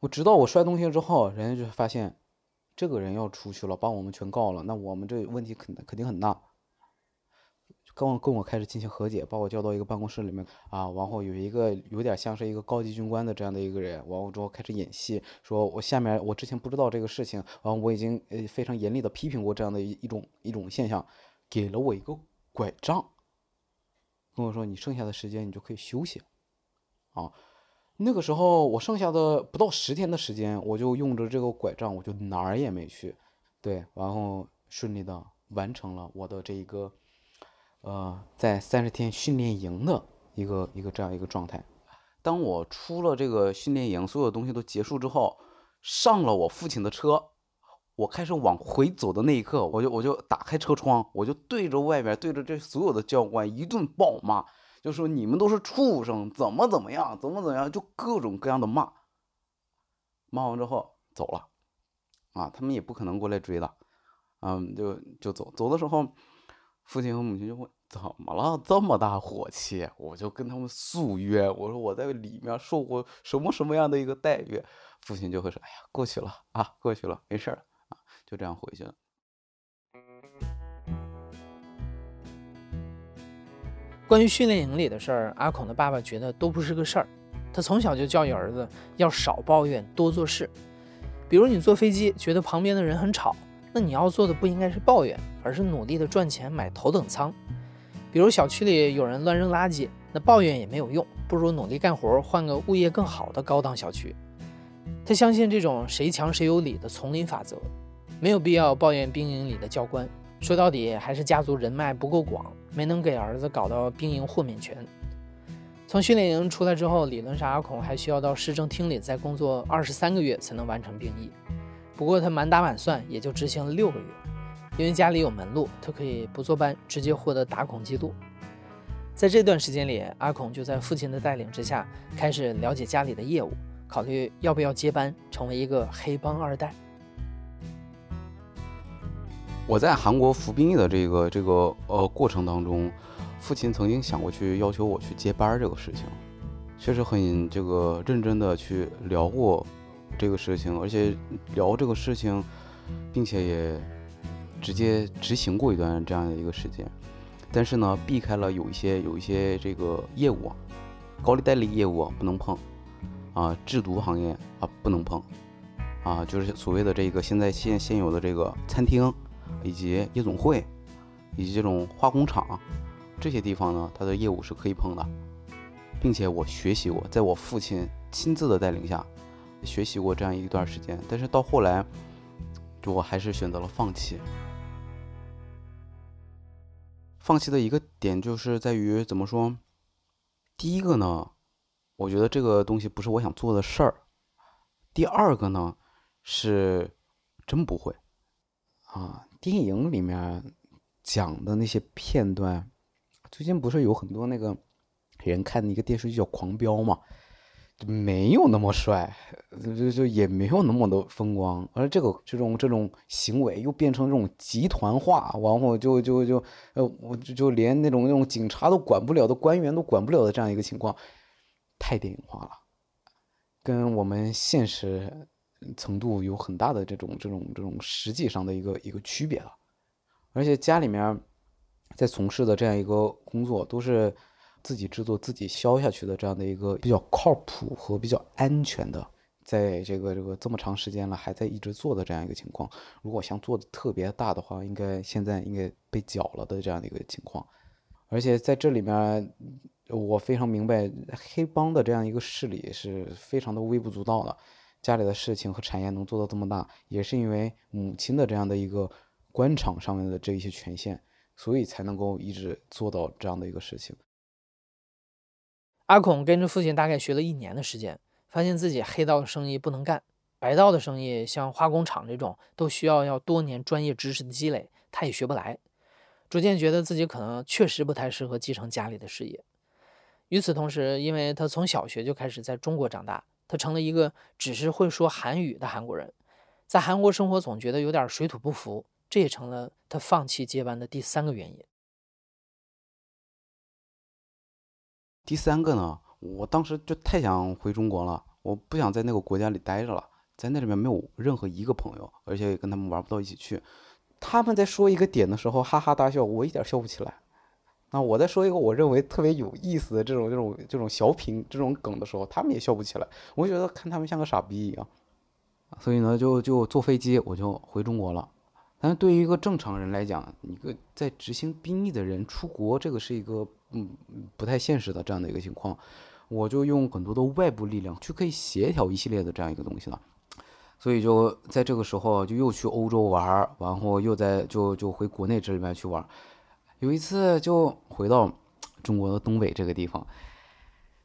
我直到我摔东西之后，人家就发现这个人要出去了，把我们全告了，那我们这问题肯肯定很大。跟我跟我开始进行和解，把我叫到一个办公室里面啊，然后有一个有点像是一个高级军官的这样的一个人，完后之后开始演戏，说我下面我之前不知道这个事情，完后我已经呃非常严厉的批评过这样的一一种一种现象，给了我一个拐杖，跟我说你剩下的时间你就可以休息，啊。那个时候，我剩下的不到十天的时间，我就用着这个拐杖，我就哪儿也没去，对，然后顺利的完成了我的这一个，呃，在三十天训练营的一个一个这样一个状态。当我出了这个训练营，所有东西都结束之后，上了我父亲的车，我开始往回走的那一刻，我就我就打开车窗，我就对着外边，对着这所有的教官一顿暴骂。就说你们都是畜生，怎么怎么样，怎么怎么样，就各种各样的骂。骂完之后走了，啊，他们也不可能过来追的，嗯，就就走。走的时候，父亲和母亲就问：怎么了？这么大火气？我就跟他们诉冤，我说我在里面受过什么什么样的一个待遇。父亲就会说：哎呀，过去了啊，过去了，没事儿啊，就这样回去了。关于训练营里的事儿，阿孔的爸爸觉得都不是个事儿。他从小就教育儿子要少抱怨，多做事。比如你坐飞机觉得旁边的人很吵，那你要做的不应该是抱怨，而是努力的赚钱买头等舱。比如小区里有人乱扔垃圾，那抱怨也没有用，不如努力干活，换个物业更好的高档小区。他相信这种谁强谁有理的丛林法则，没有必要抱怨兵营里的教官。说到底还是家族人脉不够广，没能给儿子搞到兵营豁免权。从训练营出来之后，理论上阿孔还需要到市政厅里再工作二十三个月才能完成兵役。不过他满打满算也就执行了六个月，因为家里有门路，他可以不坐班直接获得打孔记录。在这段时间里，阿孔就在父亲的带领之下，开始了解家里的业务，考虑要不要接班成为一个黑帮二代。我在韩国服兵役的这个这个呃过程当中，父亲曾经想过去要求我去接班这个事情，确实很这个认真的去聊过这个事情，而且聊这个事情，并且也直接执行过一段这样的一个时间，但是呢，避开了有一些有一些这个业务，高利贷的业务不能碰，啊，制毒行业啊不能碰，啊，就是所谓的这个现在现现有的这个餐厅。以及夜总会，以及这种化工厂这些地方呢，它的业务是可以碰的，并且我学习过，在我父亲亲自的带领下，学习过这样一段时间。但是到后来，就我还是选择了放弃。放弃的一个点就是在于怎么说？第一个呢，我觉得这个东西不是我想做的事儿。第二个呢，是真不会啊。电影里面讲的那些片段，最近不是有很多那个人看的一个电视剧叫《狂飙》嘛？没有那么帅，就就也没有那么的风光，而这个这种这种行为又变成这种集团化，然后就就就呃，我就就连那种那种警察都管不了的官员都管不了的这样一个情况，太电影化了，跟我们现实程度有很大的这种这种这种实际上的一个一个区别了，而且家里面在从事的这样一个工作都是。自己制作、自己消下去的这样的一个比较靠谱和比较安全的，在这个这个这么长时间了还在一直做的这样一个情况，如果想做的特别大的话，应该现在应该被缴了的这样的一个情况。而且在这里面，我非常明白黑帮的这样一个势力是非常的微不足道的。家里的事情和产业能做到这么大，也是因为母亲的这样的一个官场上面的这一些权限，所以才能够一直做到这样的一个事情。阿孔跟着父亲大概学了一年的时间，发现自己黑道的生意不能干，白道的生意像化工厂这种都需要要多年专业知识的积累，他也学不来，逐渐觉得自己可能确实不太适合继承家里的事业。与此同时，因为他从小学就开始在中国长大，他成了一个只是会说韩语的韩国人，在韩国生活总觉得有点水土不服，这也成了他放弃接班的第三个原因。第三个呢，我当时就太想回中国了，我不想在那个国家里待着了，在那里面没有任何一个朋友，而且也跟他们玩不到一起去。他们在说一个点的时候哈哈大笑，我一点笑不起来。那我再说一个我认为特别有意思的这种这种这种小品这种梗的时候，他们也笑不起来。我觉得看他们像个傻逼一样。所以呢，就就坐飞机我就回中国了。但是对于一个正常人来讲，一个在执行兵役的人出国，这个是一个。嗯，不太现实的这样的一个情况，我就用很多的外部力量去可以协调一系列的这样一个东西了，所以就在这个时候就又去欧洲玩，然后又在就就回国内这里面去玩，有一次就回到中国的东北这个地方，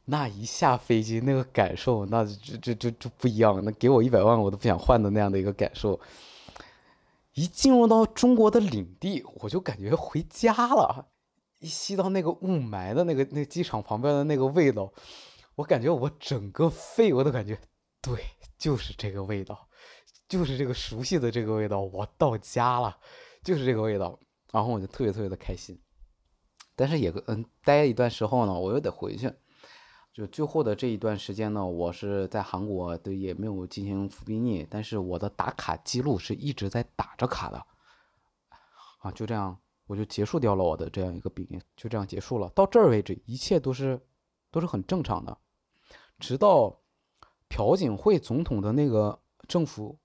那一下飞机那个感受，那这这这这不一样，那给我一百万我都不想换的那样的一个感受，一进入到中国的领地，我就感觉回家了。一吸到那个雾霾的那个那机场旁边的那个味道，我感觉我整个肺我都感觉，对，就是这个味道，就是这个熟悉的这个味道，我到家了，就是这个味道，然后我就特别特别的开心。但是也嗯，待一段时候呢，我又得回去。就最后的这一段时间呢，我是在韩国的，也没有进行服兵役，但是我的打卡记录是一直在打着卡的。啊，就这样。我就结束掉了我的这样一个兵役，就这样结束了。到这儿为止，一切都是都是很正常的。直到朴槿惠总统的那个政府，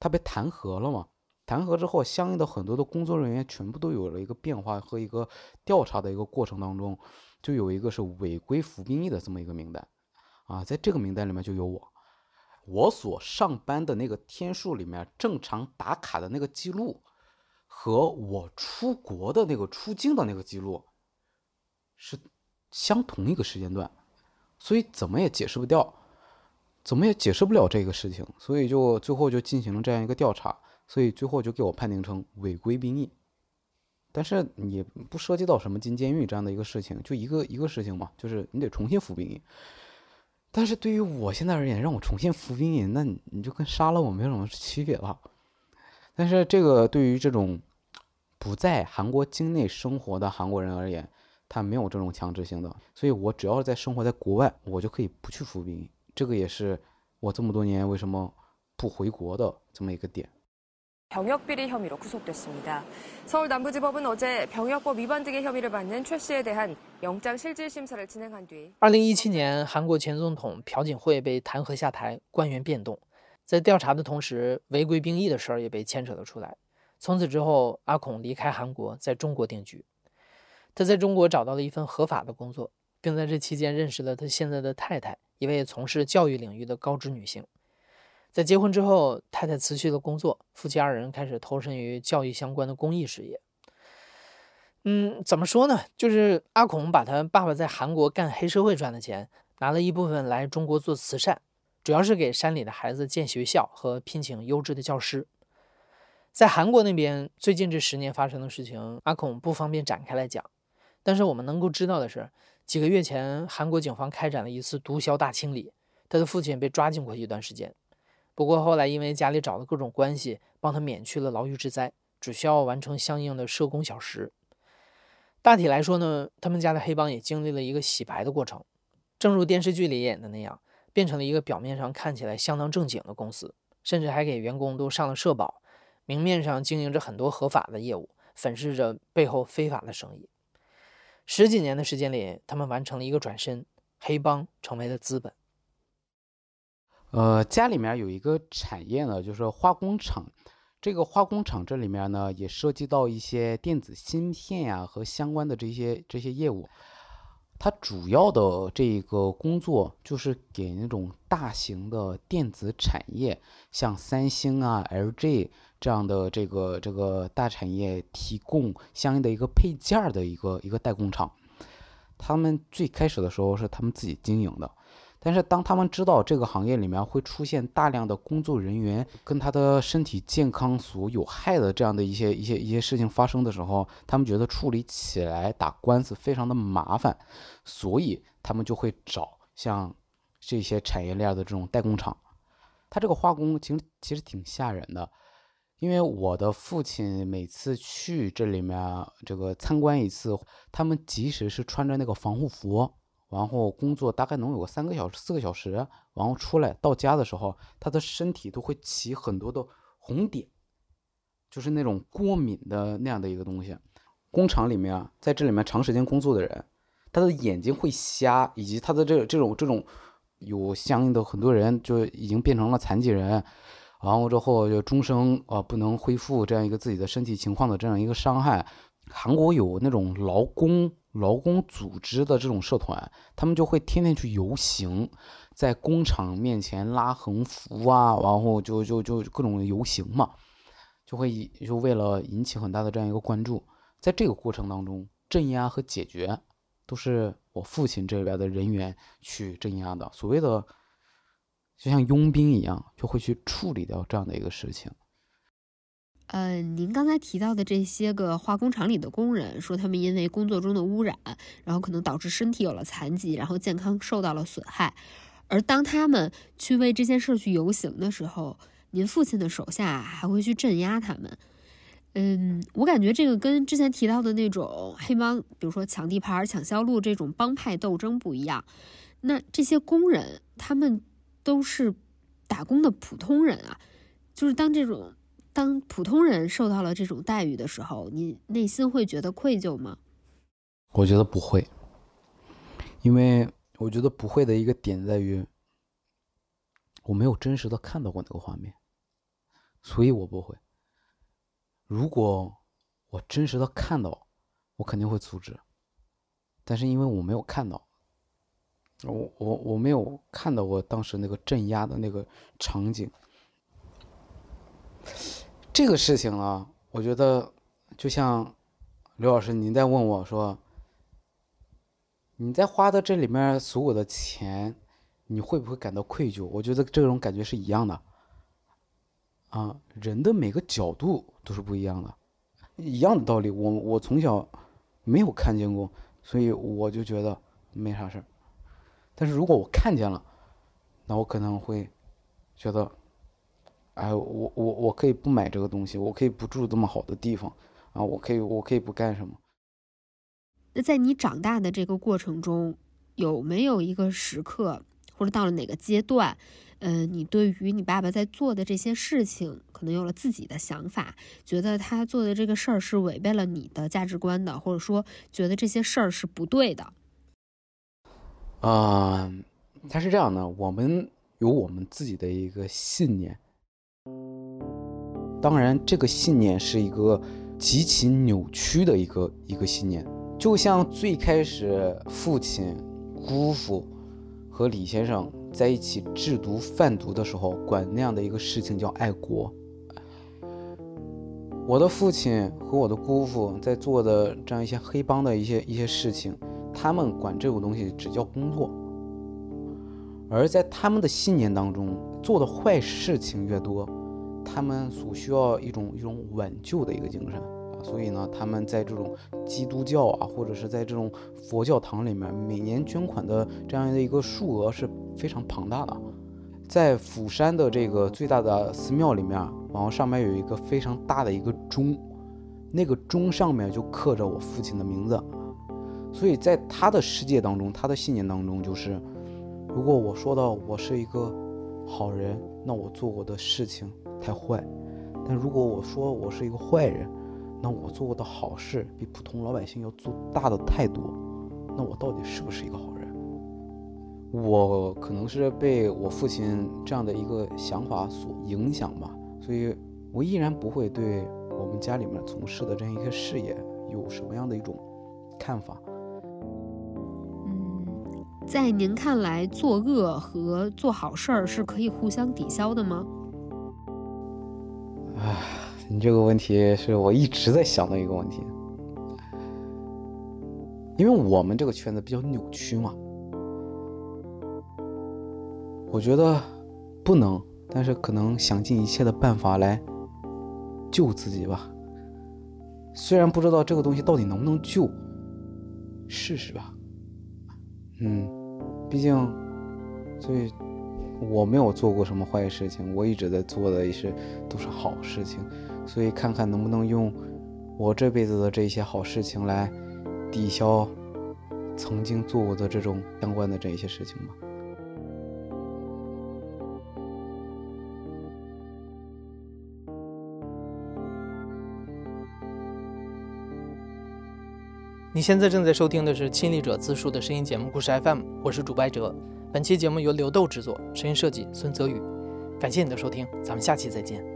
他被弹劾了嘛？弹劾之后，相应的很多的工作人员全部都有了一个变化和一个调查的一个过程当中，就有一个是违规服兵役的这么一个名单啊，在这个名单里面就有我，我所上班的那个天数里面正常打卡的那个记录。和我出国的那个出境的那个记录是相同一个时间段，所以怎么也解释不掉，怎么也解释不了这个事情，所以就最后就进行了这样一个调查，所以最后就给我判定成违规兵役。但是也不涉及到什么进监狱这样的一个事情，就一个一个事情嘛，就是你得重新服兵役。但是对于我现在而言，让我重新服兵役，那你就跟杀了我没有什么区别了。但是这个对于这种不在韩国境内生活的韩国人而言，他没有这种强制性的，所以我只要在生活在国外，我就可以不去服兵役。这个也是我这么多年为什么不回国的这么一个点。병역비리혐의로구속됐습니다 서울남부지법은어제병역법위반등의혐의를받는최씨에대한영장실질심사를진행한 뒤二零一七年，韩国前总统朴槿惠被弹劾下台，官员变动。在调查的同时，违规兵役的事儿也被牵扯了出来。 从此之后，阿孔离开韩国，在中国定居。他在中国找到了一份合法的工作，并在这期间认识了他现在的太太，一位从事教育领域的高知女性。 在结婚之后，太太辞去了工作，夫妻二人开始投身于教育相关的公益事业。嗯，怎么说呢？就是阿孔把他爸爸在韩国干黑社会赚的钱，拿了一部分来中国做慈善，主要是给山里的孩子建学校和聘请优质的教师。在韩国那边，最近这十年发生的事情，阿孔不方便展开来讲。但是我们能够知道的是，几个月前，韩国警方开展了一次毒枭大清理，他的父亲被抓进过一段时间。不过后来因为家里找了各种关系，帮他免去了牢狱之灾，只需要完成相应的社工小时。大体来说呢，他们家的黑帮也经历了一个洗白的过程，正如电视剧里演的那样，变成了一个表面上看起来相当正经的公司，甚至还给员工都上了社保，明面上经营着很多合法的业务，粉饰着背后非法的生意。十几年的时间里，他们完成了一个转身，黑帮成为了资本。呃，家里面有一个产业呢，就是化工厂。这个化工厂这里面呢，也涉及到一些电子芯片呀和相关的这些这些业务。它主要的这个工作就是给那种大型的电子产业，像三星啊、LG 这样的这个这个大产业提供相应的一个配件的一个一个代工厂。他们最开始的时候是他们自己经营的。但是当他们知道这个行业里面会出现大量的工作人员跟他的身体健康所有害的这样的一些一些一些事情发生的时候，他们觉得处理起来打官司非常的麻烦，所以他们就会找像这些产业链的这种代工厂。他这个化工其实其实挺吓人的，因为我的父亲每次去这里面这个参观一次，他们即使是穿着那个防护服。然后工作大概能有个三个小时、四个小时，然后出来到家的时候，他的身体都会起很多的红点，就是那种过敏的那样的一个东西。工厂里面啊，在这里面长时间工作的人，他的眼睛会瞎，以及他的这这种这种有相应的很多人就已经变成了残疾人，然后之后就终生啊不能恢复这样一个自己的身体情况的这样一个伤害。韩国有那种劳工。劳工组织的这种社团，他们就会天天去游行，在工厂面前拉横幅啊，然后就就就各种游行嘛，就会就为了引起很大的这样一个关注。在这个过程当中，镇压和解决都是我父亲这边的人员去镇压的，所谓的就像佣兵一样，就会去处理掉这样的一个事情。呃，您刚才提到的这些个化工厂里的工人，说他们因为工作中的污染，然后可能导致身体有了残疾，然后健康受到了损害。而当他们去为这件事去游行的时候，您父亲的手下还会去镇压他们。嗯，我感觉这个跟之前提到的那种黑帮，比如说抢地盘、抢销路这种帮派斗争不一样。那这些工人，他们都是打工的普通人啊，就是当这种。当普通人受到了这种待遇的时候，你内心会觉得愧疚吗？我觉得不会，因为我觉得不会的一个点在于，我没有真实的看到过那个画面，所以我不会。如果我真实的看到，我肯定会阻止。但是因为我没有看到，我我我没有看到过当时那个镇压的那个场景。这个事情呢，我觉得就像刘老师您在问我说，你在花的这里面所有的钱，你会不会感到愧疚？我觉得这种感觉是一样的。啊，人的每个角度都是不一样的，一样的道理。我我从小没有看见过，所以我就觉得没啥事儿。但是如果我看见了，那我可能会觉得。哎，我我我可以不买这个东西，我可以不住这么好的地方，啊，我可以我可以不干什么。那在你长大的这个过程中，有没有一个时刻，或者到了哪个阶段，嗯，你对于你爸爸在做的这些事情，可能有了自己的想法，觉得他做的这个事儿是违背了你的价值观的，或者说觉得这些事儿是不对的？啊，他是这样的，我们有我们自己的一个信念。当然，这个信念是一个极其扭曲的一个一个信念，就像最开始父亲、姑父和李先生在一起制毒贩毒的时候，管那样的一个事情叫爱国。我的父亲和我的姑父在做的这样一些黑帮的一些一些事情，他们管这种东西只叫工作。而在他们的信念当中，做的坏事情越多，他们所需要一种一种挽救的一个精神啊。所以呢，他们在这种基督教啊，或者是在这种佛教堂里面，每年捐款的这样的一个数额是非常庞大的。在釜山的这个最大的寺庙里面，然后上面有一个非常大的一个钟，那个钟上面就刻着我父亲的名字。所以在他的世界当中，他的信念当中就是，如果我说到我是一个好人，那我做过的事情太坏；但如果我说我是一个坏人，那我做过的好事比普通老百姓要做大的太多。那我到底是不是一个好人？我可能是被我父亲这样的一个想法所影响吧，所以我依然不会对我们家里面从事的这样一个事业有什么样的一种看法。嗯，在您看来，作恶和做好事儿是可以互相抵消的吗？啊，你这个问题是我一直在想的一个问题，因为我们这个圈子比较扭曲嘛。我觉得不能，但是可能想尽一切的办法来救自己吧。虽然不知道这个东西到底能不能救，试试吧。嗯，毕竟，所以我没有做过什么坏事情，我一直在做的也是都是好事情，所以看看能不能用我这辈子的这些好事情来抵消曾经做过的这种相关的这一些事情吧。你现在正在收听的是亲历者自述的声音节目故事 FM，我是主播哲。本期节目由刘豆制作，声音设计孙泽宇。感谢你的收听，咱们下期再见。